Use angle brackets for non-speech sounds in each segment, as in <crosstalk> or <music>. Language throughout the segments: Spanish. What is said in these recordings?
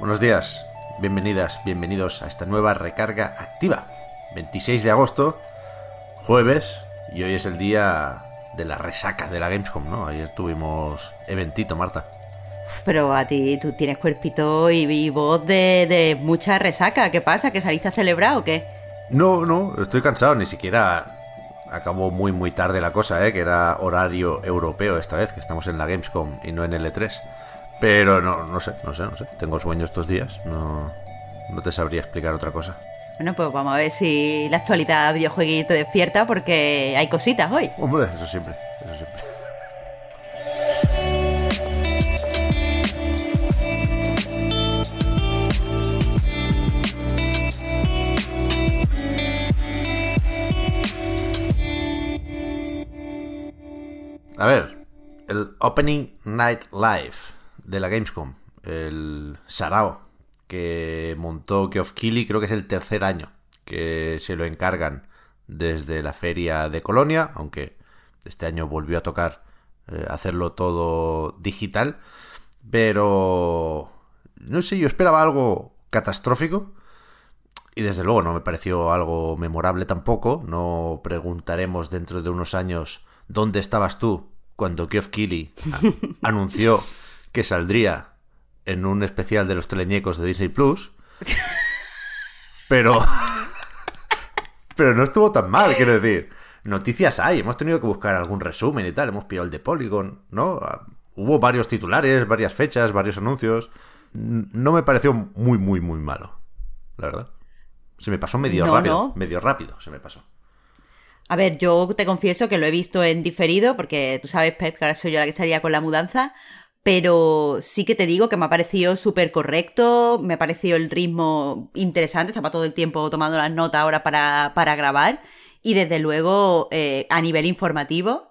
Buenos días, bienvenidas, bienvenidos a esta nueva recarga activa. 26 de agosto, jueves, y hoy es el día de la resaca de la Gamescom, ¿no? Ayer tuvimos eventito, Marta. Pero a ti, tú tienes cuerpito y, y voz de, de mucha resaca. ¿Qué pasa? ¿Que saliste a celebrar o qué? No, no, estoy cansado, ni siquiera acabó muy muy tarde la cosa, ¿eh? que era horario europeo esta vez, que estamos en la Gamescom y no en L3. Pero no, no sé, no sé, no sé. Tengo sueño estos días, no, no te sabría explicar otra cosa. Bueno, pues vamos a ver si la actualidad videojueguito te despierta porque hay cositas hoy. Hombre, eso siempre, eso siempre. A ver, el Opening Night Live de la Gamescom, el Sarao, que montó Geoff Keighley, creo que es el tercer año que se lo encargan desde la feria de Colonia, aunque este año volvió a tocar eh, hacerlo todo digital, pero no sé, yo esperaba algo catastrófico y desde luego no me pareció algo memorable tampoco, no preguntaremos dentro de unos años dónde estabas tú cuando Geoff Keighley <laughs> anunció que saldría en un especial de los teleñecos de Disney Plus. Pero. <laughs> Pero no estuvo tan mal, quiero decir. Noticias hay, hemos tenido que buscar algún resumen y tal. Hemos pillado el de Polygon, ¿no? Ah, Hubo varios titulares, varias fechas, varios anuncios. No me pareció muy, muy, muy malo. La verdad. Se me pasó medio No, rápido. no. Medio rápido se me pasó. A ver, yo te confieso que lo he visto en diferido, porque tú sabes, Pep, que ahora soy yo la que estaría con la mudanza, pero sí que te digo que me ha parecido súper correcto, me ha parecido el ritmo interesante, estaba todo el tiempo tomando las notas ahora para, para grabar, y desde luego, eh, a nivel informativo,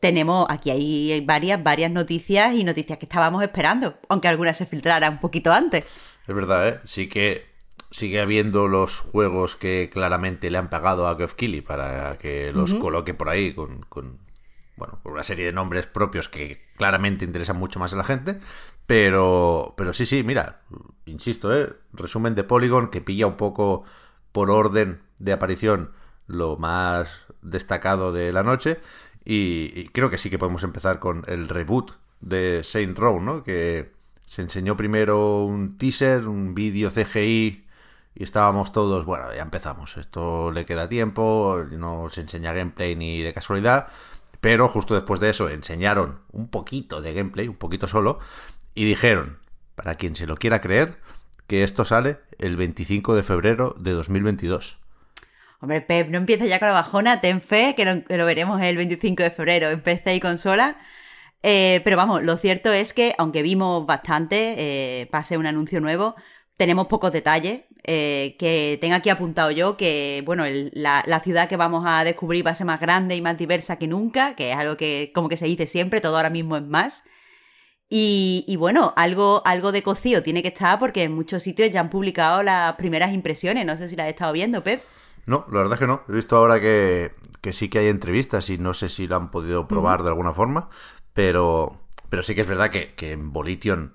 tenemos, aquí hay varias, varias noticias y noticias que estábamos esperando, aunque algunas se filtraran un poquito antes. Es verdad, ¿eh? Sí que sigue habiendo los juegos que claramente le han pagado a Geoff Keighley para que los coloque por ahí con, con, bueno, con una serie de nombres propios que claramente interesan mucho más a la gente. Pero, pero sí, sí, mira, insisto, ¿eh? Resumen de Polygon que pilla un poco por orden de aparición lo más destacado de la noche. Y, y creo que sí que podemos empezar con el reboot de Saint Row, ¿no? Que se enseñó primero un teaser, un vídeo CGI y estábamos todos, bueno, ya empezamos, esto le queda tiempo, no se enseña gameplay ni de casualidad, pero justo después de eso enseñaron un poquito de gameplay, un poquito solo, y dijeron, para quien se lo quiera creer, que esto sale el 25 de febrero de 2022. Hombre, Pep, no empieza ya con la bajona, ten fe, que lo, veremos el 25 de febrero en PC y consola. Eh, pero vamos, lo cierto es que, aunque vimos bastante, eh, pase un anuncio nuevo, tenemos pocos detalles. Eh, que tenga aquí apuntado yo que, bueno, el- la, la ciudad que vamos a descubrir va a ser más grande y más diversa que nunca, que es algo que, como que se dice siempre, todo ahora mismo es más. Y, y bueno, algo, algo de cocido tiene que estar porque en muchos sitios ya han publicado las primeras impresiones. No sé si las has estado viendo, Pep. No, la verdad es que no. He visto ahora que, que sí que hay entrevistas y no sé si lo han podido probar de alguna forma, pero, pero sí que es verdad que, que en Volition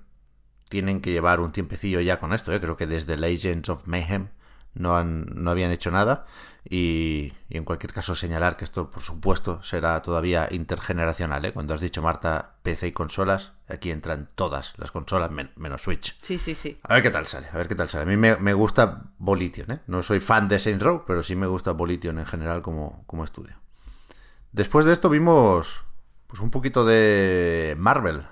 tienen que llevar un tiempecillo ya con esto. ¿eh? Creo que desde Legends of Mayhem no, han, no habían hecho nada. Y, y en cualquier caso señalar que esto, por supuesto, será todavía intergeneracional. ¿eh? Cuando has dicho, Marta, PC y consolas, aquí entran todas las consolas men- menos Switch. Sí, sí, sí. A ver qué tal sale, a ver qué tal sale. A mí me, me gusta Volition, ¿eh? No soy fan de Saints Row, pero sí me gusta Volition en general como, como estudio. Después de esto vimos pues un poquito de Marvel,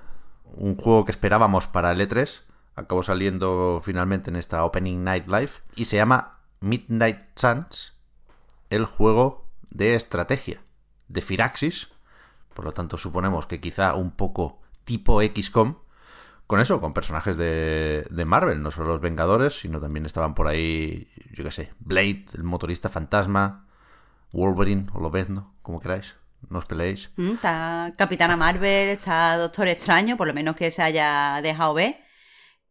un juego que esperábamos para el E3, acabó saliendo finalmente en esta Opening Night Live. Y se llama Midnight Suns, el juego de estrategia de Firaxis, Por lo tanto, suponemos que quizá un poco tipo XCOM, con eso, con personajes de, de, Marvel, no solo los Vengadores, sino también estaban por ahí, yo qué sé, Blade, el motorista fantasma, Wolverine o Lobezno, como queráis, no os peleéis. Mm, está Capitana Marvel, está Doctor Extraño, por lo menos que se haya dejado ver.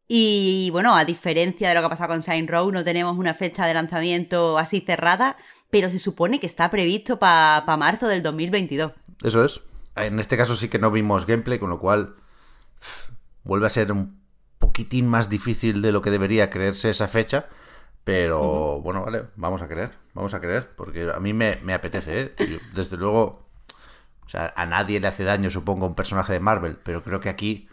Y bueno, a diferencia de lo que ha pasado con Saint Row, no tenemos una fecha de lanzamiento así cerrada, pero se supone que está previsto para marzo del 2022. Eso es. En este caso sí que no vimos gameplay, con lo cual vuelve a ser un poquitín más difícil de lo que debería creerse esa fecha. Pero bueno, vale, vamos a creer, vamos a creer, porque a mí me, apetece, ¿eh? desde luego, o sea, a nadie le hace daño, supongo, un personaje de Marvel, pero creo que aquí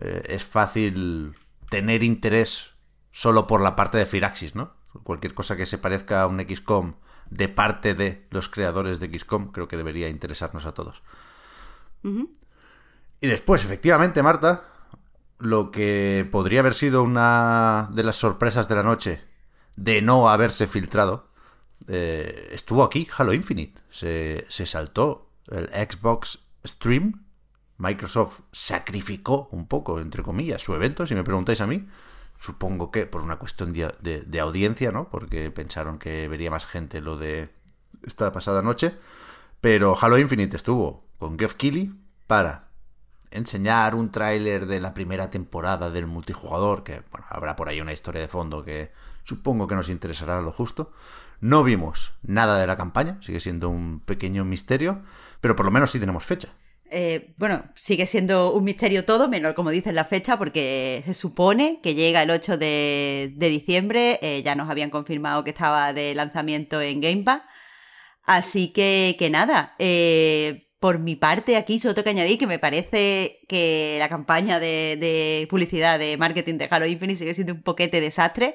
eh, es fácil tener interés solo por la parte de Firaxis, ¿no? Cualquier cosa que se parezca a un XCOM de parte de los creadores de XCOM, creo que debería interesarnos a todos. Y después, efectivamente, Marta, lo que podría haber sido una de las sorpresas de la noche de no haberse filtrado, eh, estuvo aquí Halo Infinite. Se, se saltó el Xbox Stream. Microsoft sacrificó un poco, entre comillas, su evento, si me preguntáis a mí. Supongo que por una cuestión de, de, audiencia, ¿no? Porque pensaron que vería más gente lo de esta pasada noche. Pero Halo Infinite estuvo con Geoff Keighley para enseñar un tráiler de la primera temporada del multijugador, que bueno, habrá por ahí una historia de fondo que supongo que nos interesará lo justo. No vimos nada de la campaña, sigue siendo un pequeño misterio, pero por lo menos sí tenemos fecha. Eh, bueno, sigue siendo un misterio todo, menos como dice la fecha, porque se supone que llega el 8 de, diciembre, eh, ya nos habían confirmado que estaba de lanzamiento en Game Pass. Así que, que nada, eh, por mi parte, aquí solo tengo que añadir que me parece que la campaña de, publicidad de marketing de Halo Infinite sigue siendo un poquete desastre,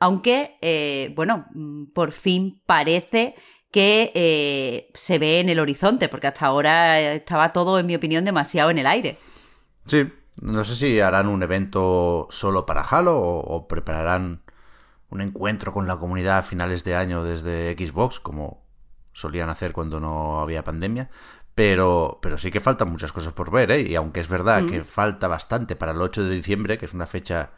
aunque, eh, bueno, mm, por fin parece que eh, se ve en el horizonte, porque hasta ahora estaba todo, en mi opinión, demasiado en el aire. Sí, no sé si harán un evento solo para Halo o prepararán un encuentro con la comunidad a finales de año desde Xbox, como solían hacer cuando no había pandemia. Pero, pero sí que faltan muchas cosas por ver, ¿eh? Y aunque es verdad que falta bastante para el 8 de diciembre, que es una fecha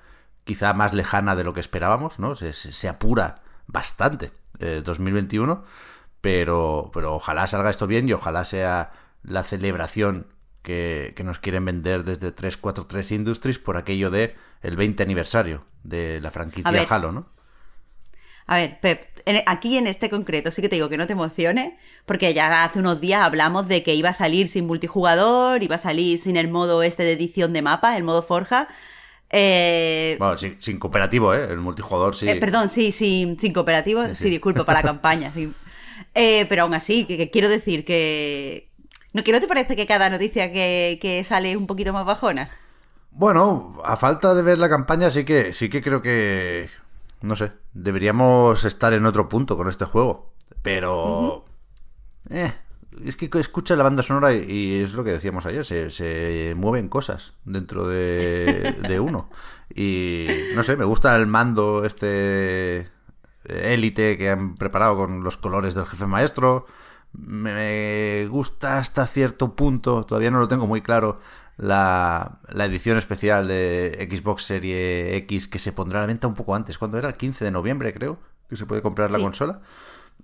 quizá más lejana de lo que esperábamos, ¿no? Se, apura bastante 2021, eh, pero, pero ojalá salga esto bien y ojalá sea la celebración que, que, nos quieren vender desde 343 Industries por aquello de el 20 aniversario de la franquicia Halo, ¿no? A ver, Pep, aquí en este concreto sí que te digo que no te emociones, porque ya hace unos días hablamos de que iba a salir sin multijugador, iba a salir sin el modo este de edición de mapa, el modo Forja. Eh... Bueno, sin, cooperativo, ¿eh? El multijugador sí. Eh, perdón, sí, sin, sin cooperativo, sí, disculpo, para la campaña, sí. Eh, pero aún así, que, quiero decir que... ¿No, ¿Que no te parece que cada noticia que, que sale es un poquito más bajona? Bueno, a falta de ver la campaña sí que sí que creo que no sé, deberíamos estar en otro punto con este juego. Pero... eh, es que escucha la banda sonora y, es lo que decíamos ayer, se, mueven cosas dentro de, uno. Y no sé, me gusta el mando este élite que han preparado con los colores del jefe maestro. Me gusta hasta cierto punto, todavía no lo tengo muy claro, la, edición especial de Xbox Serie X que se pondrá a la venta un poco antes. ¿Cuándo era? El 15 de noviembre, creo, que se puede comprar la consola.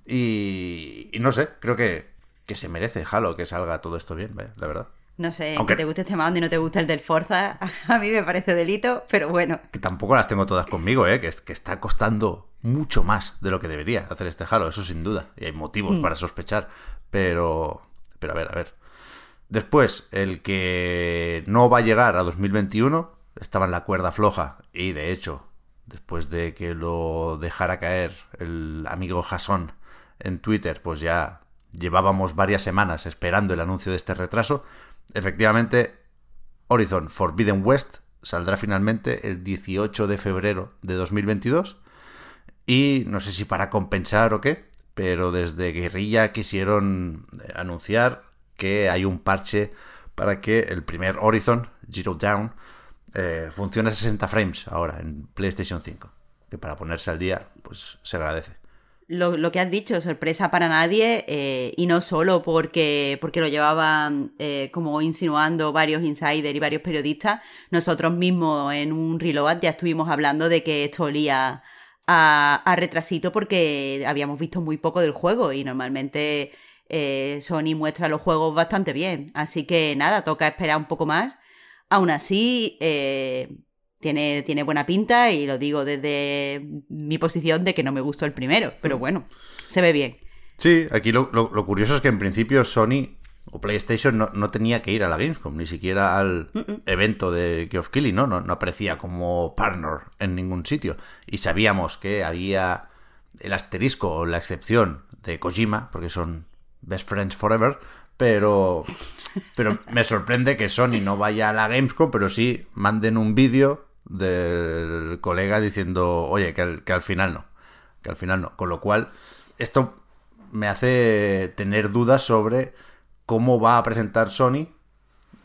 Y, no sé, creo que, que se merece Halo que salga todo esto bien, la verdad. No sé, Aunque, que te guste este mando y no te gusta el del Forza, <laughs> a mí me parece delito, pero bueno. Que tampoco las tengo todas conmigo, ¿eh? que, que está costando mucho más de lo que debería hacer este Halo, eso sin duda. Y hay motivos hmm. para sospechar. Pero, pero a ver, a ver. Después, el que no va a llegar a 2021 estaba en la cuerda floja y de hecho, después de que lo dejara caer el amigo Jason en Twitter, pues ya llevábamos varias semanas esperando el anuncio de este retraso. Efectivamente, Horizon Forbidden West saldrá finalmente el 18 de febrero de 2022 y no sé si para compensar o qué, pero desde Guerrilla quisieron anunciar que hay un parche para que el primer Horizon, Zero Down, eh, funcione a 60 frames ahora en PlayStation 5. Que para ponerse al día, pues se agradece. Lo, que has dicho, sorpresa para nadie, eh, y no solo porque, porque lo llevaban eh, como insinuando varios insiders y varios periodistas, nosotros mismos en un reload ya estuvimos hablando de que esto olía a, a retrasito porque habíamos visto muy poco del juego y normalmente eh, Sony muestra los juegos bastante bien. Así que nada, toca esperar un poco más. Aún así, tiene, tiene buena pinta y lo digo desde mi posición de que no me gustó el primero, pero mm. bueno, se ve bien. Sí, aquí lo, curioso es que en principio Sony o PlayStation no, tenía que ir a la Gamescom, ni siquiera al evento de Geoff Keighley, ¿no? ¿no? No aparecía como partner en ningún sitio. Y sabíamos que había el asterisco o la excepción de Kojima, porque son Best Friends Forever, pero, pero me sorprende que Sony no vaya a la Gamescom, pero sí manden un vídeo del colega diciendo, oye, que al, que al final no, que al final no. Con lo cual, esto me hace tener dudas sobre cómo va a presentar Sony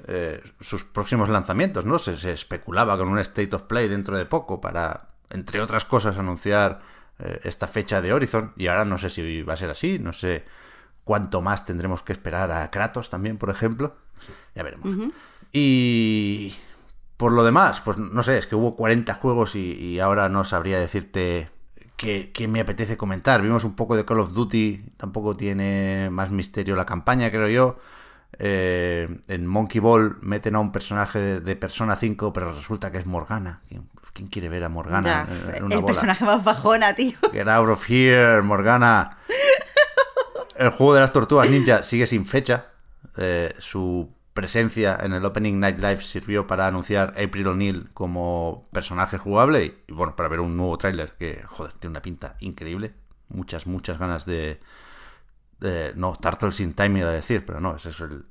eh, sus próximos lanzamientos, ¿no? Se, se, especulaba con un State of Play dentro de poco para, entre otras cosas, anunciar eh, esta fecha de Horizon y ahora no sé si va a ser así, no sé cuánto más tendremos que esperar a Kratos también, por ejemplo. Ya veremos. Y por lo demás, pues no sé, es que hubo 40 juegos y, ahora no sabría decirte qué, me apetece comentar. Vimos un poco de Call of Duty, tampoco tiene más misterio la campaña, creo yo. Eh, en Monkey Ball meten a un personaje de, Persona 5, pero resulta que es Morgana. ¿Quién, quiere ver a Morgana? el personaje más bajona, tío. Get out of here, Morgana <laughs> el juego de las tortugas ninja sigue sin fecha. Eh, su presencia en el Opening Night Live sirvió para anunciar April O'Neil como personaje jugable y, bueno, para ver un nuevo tráiler que, joder, tiene una pinta increíble. Muchas, muchas ganas de... no, Turtles in Time iba a decir, pero no, es eso el,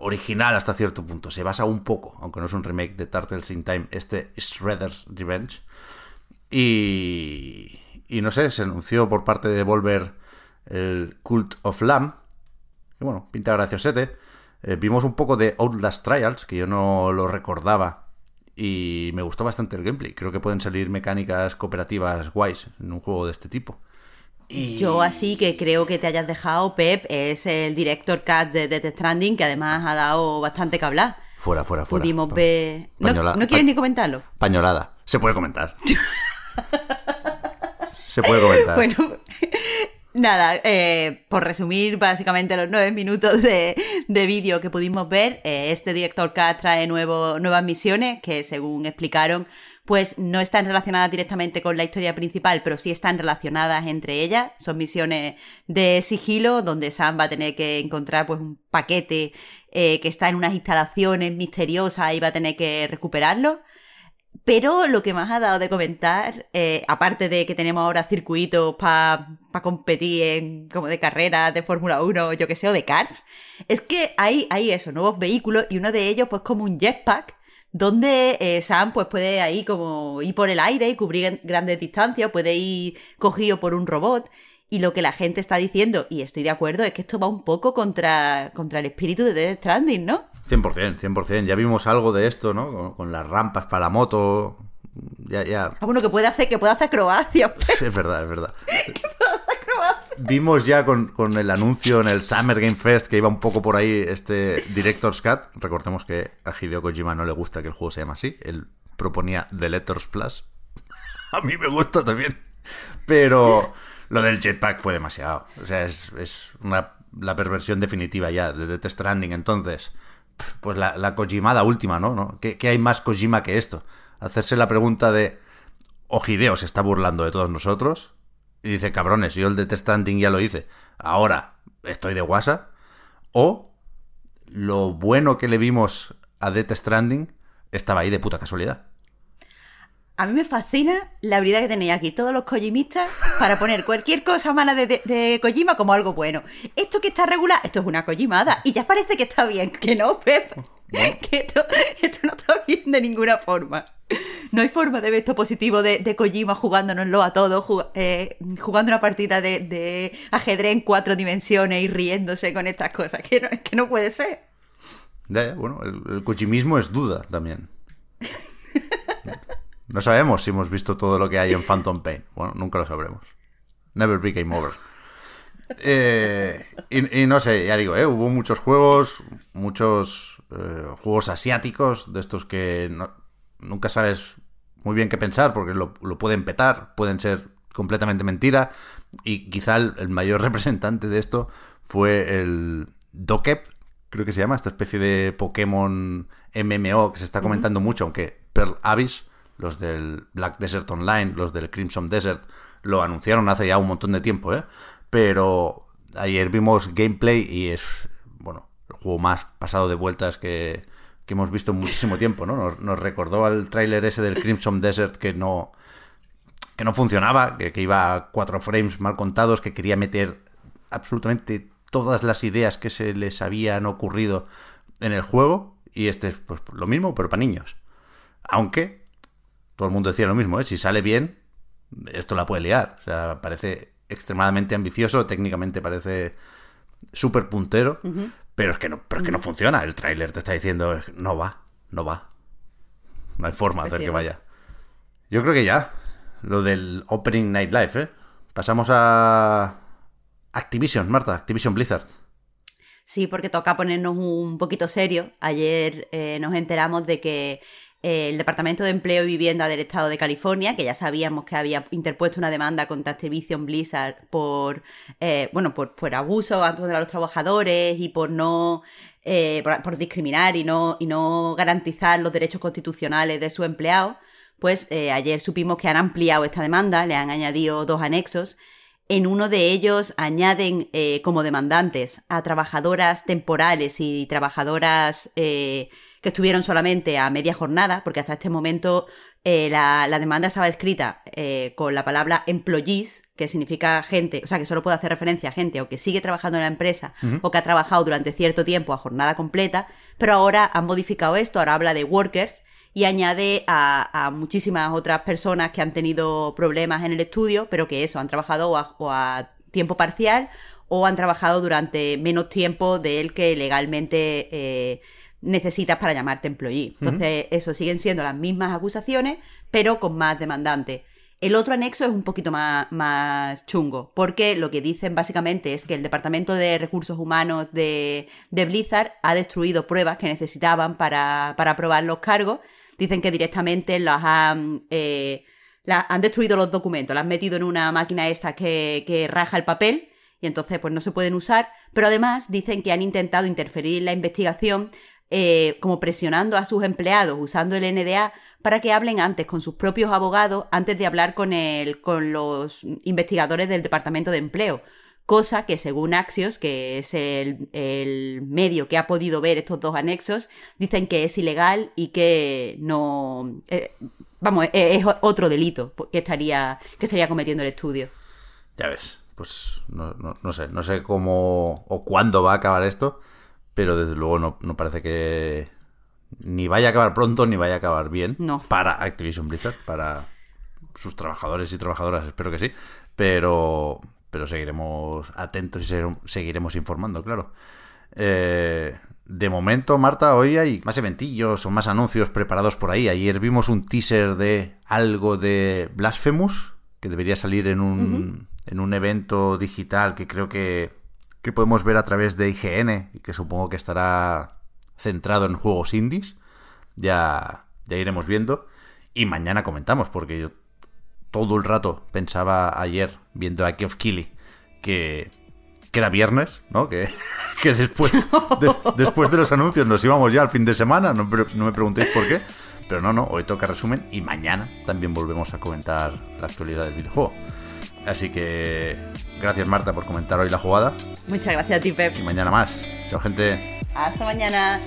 original hasta cierto punto. Se basa un poco, aunque no es un remake de Turtles in Time, este Shredder's Revenge. Y, y no sé, se anunció por parte de Volver el Cult of Lamb, que bueno, pinta graciosete. Eh, vimos un poco de Outlast Trials, que yo no lo recordaba, y me gustó bastante el gameplay. Creo que pueden salir mecánicas cooperativas guays en un juego de este tipo. Y... Yo así que creo que te hayas dejado, Pep, es el director cat de Death Stranding, que además ha dado bastante que hablar. Fuera, fuera, fuera. Pudimos ver... ¿No, quieres ni comentarlo? Pañolada. Se puede comentar. <laughs> Se puede comentar. Bueno, Nada, eh, por resumir básicamente los nueve minutos de, vídeo que pudimos ver, eh, este director Cat trae nuevo, nuevas misiones que según explicaron pues no están relacionadas directamente con la historia principal, pero sí están relacionadas entre ellas. Son misiones de sigilo donde Sam va a tener que encontrar pues un paquete eh, que está en unas instalaciones misteriosas y va a tener que recuperarlo. Pero lo que más ha dado de comentar, aparte de que tenemos ahora circuitos para competir en, como de carreras de Fórmula 1, yo que sé, o de cars, es que hay, hay eso, nuevos vehículos y uno de ellos pues como un jetpack donde eh, Sam pues puede ahí como ir por el aire y cubrir grandes distancias, puede ir cogido por un robot. Y lo que la gente está diciendo, y estoy de acuerdo, es que esto va un poco contra, contra el espíritu de Death Stranding, ¿no? 100%, 100%. Ya vimos algo de esto, ¿no? Con, las rampas para la moto. Ya, ya. Ah, bueno, que puede hacer, que puede hacer acrobacia. Sí, es verdad, es verdad. <laughs> que puede hacer acrobacia. Vimos ya con, el anuncio en el Summer Game Fest que iba un poco por ahí este Director's Cut. Recordemos que a Hideo Kojima no le gusta que el juego se llame así. Él proponía The Letters Plus. <laughs> a mí me gusta también. Pero lo del jetpack fue demasiado. O sea, es, la perversión definitiva ya de Death Stranding. Entonces, pues la, la Kojimada última, ¿no? ¿No? ¿Qué, hay más Kojima que esto? Hacerse la pregunta de, Ojideo se está burlando de todos nosotros. Y dice, cabrones, yo el de Death Stranding ya lo hice. Ahora estoy de guasa. O lo bueno que le vimos a Death Stranding estaba ahí de puta casualidad. A mí me fascina la habilidad que tenéis aquí todos los Kojimistas para poner cualquier cosa mala de, de, Kojima como algo bueno. Esto que está regular, esto es una Kojimada. Y ya parece que está bien. Que no, Pep. <laughs> Que esto, no está bien de ninguna forma. <laughs> No hay forma de ver esto positivo de, de Kojima jugándonoslo a todos, eh, jugando una partida de, ajedrez en cuatro dimensiones y riéndose con estas cosas. Que no, que no puede ser. bueno, el, el Kojimismo es duda también. No sabemos si hemos visto todo lo que hay en Phantom Pain. Bueno, nunca lo sabremos. Never be game over. Eh, y, no sé, ya digo, eh, hubo muchos juegos, muchos eh, juegos asiáticos, de estos que nunca sabes muy bien qué pensar porque lo, pueden petar, pueden ser completamente mentira. Y quizá el, mayor <laughs> representante de esto fue el Dokep, creo que se llama, esta especie de Pokémon MMO que se está comentando mucho, aunque Pearl Abyss, los del Black Desert Online, los del Crimson Desert, lo anunciaron hace ya un montón de tiempo, ¿eh? Pero ayer vimos gameplay y es, bueno, el juego más pasado de vueltas que, que hemos visto muchísimo tiempo, ¿no? Nos, recordó al tráiler ese del Crimson Desert que no que no funcionaba, que, que, iba a cuatro frames mal contados, que quería meter absolutamente todas las ideas que se les habían ocurrido en el juego. Y este es pues, lo mismo, pero para niños. Aunque todo el mundo decía lo mismo, ¿eh? si sale bien, esto la puede liar. O sea, parece extremadamente ambicioso, técnicamente parece súper puntero, pero, es que no, pero es que no funciona. El tráiler te está diciendo, no va, no va. No hay forma de hacer que vaya. Yo creo que ya, lo del Opening Night Live, ¿eh? Pasamos a Activision, Marta, Activision Blizzard. Sí, porque toca ponernos un poquito serio. Ayer eh, nos enteramos de que el Departamento de Empleo y Vivienda del Estado de California, que ya sabíamos que había interpuesto una demanda contra Activision Blizzard por, eh, bueno, por, por abuso contra los trabajadores y por no, eh, por, discriminar y no, y no garantizar los derechos constitucionales de sus empleados, pues eh, ayer supimos que han ampliado esta demanda, le han añadido dos anexos. En uno de ellos añaden como demandantes a trabajadoras temporales y trabajadoras que estuvieron solamente a media jornada, porque hasta este momento eh, la, demanda estaba escrita eh, con la palabra employees, que significa gente, o sea, que solo puede hacer referencia a gente o que sigue trabajando en la empresa o que ha trabajado durante cierto tiempo a jornada completa, pero ahora han modificado esto, ahora habla de workers y añade a, muchísimas otras personas que han tenido problemas en el estudio, pero que eso, han trabajado o a, tiempo parcial o han trabajado durante menos tiempo del que legalmente eh, necesitas para llamarte employee. Entonces, eso siguen siendo las mismas acusaciones, pero con más demandantes. El otro anexo es un poquito más, más, chungo, porque lo que dicen básicamente es que el Departamento de Recursos Humanos de, Blizzard ha destruido pruebas que necesitaban para, para aprobar los cargos. Dicen que directamente las han, eh, han destruido los documentos, las han metido en una máquina esta que, que raja el papel y entonces pues no se pueden usar, pero además dicen que han intentado interferir en la investigación eh, como presionando a sus empleados usando el NDA para que hablen antes con sus propios abogados antes de hablar con, el, con los investigadores del Departamento de Empleo. Cosa que según Axios, que es el, medio que ha podido ver estos dos anexos, dicen que es ilegal y que no... Eh, vamos, es, otro delito que estaría, que estaría cometiendo el estudio. Ya ves, pues no, no sé, no sé cómo o cuándo va a acabar esto pero desde luego no, parece que ni vaya a acabar pronto ni vaya a acabar bien para Activision Blizzard, para sus trabajadores y trabajadoras, espero que sí, pero, pero seguiremos atentos y seguiremos informando, claro. Eh, de momento, Marta, hoy hay más eventillos o más anuncios preparados por ahí. Ayer vimos un teaser de algo de Blasphemous, que debería salir en un, en un evento digital que creo que que podemos ver a través de IGN y que supongo que estará centrado en juegos indies. Ya, ya iremos viendo. Y mañana comentamos, porque yo todo el rato pensaba ayer, viendo a of Killy, que, que era viernes, ¿no? Que, <laughs> que después, <laughs> de, después de los anuncios nos íbamos ya al fin de semana, no, no me preguntéis por qué. Pero no, no, hoy toca resumen y mañana también volvemos a comentar la actualidad del videojuego. Así que gracias Marta por comentar hoy la jugada. Muchas gracias a ti, Pep. Y mañana más. Chao, gente. Hasta mañana.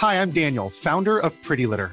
Hi, I'm Daniel, founder of Pretty Litter.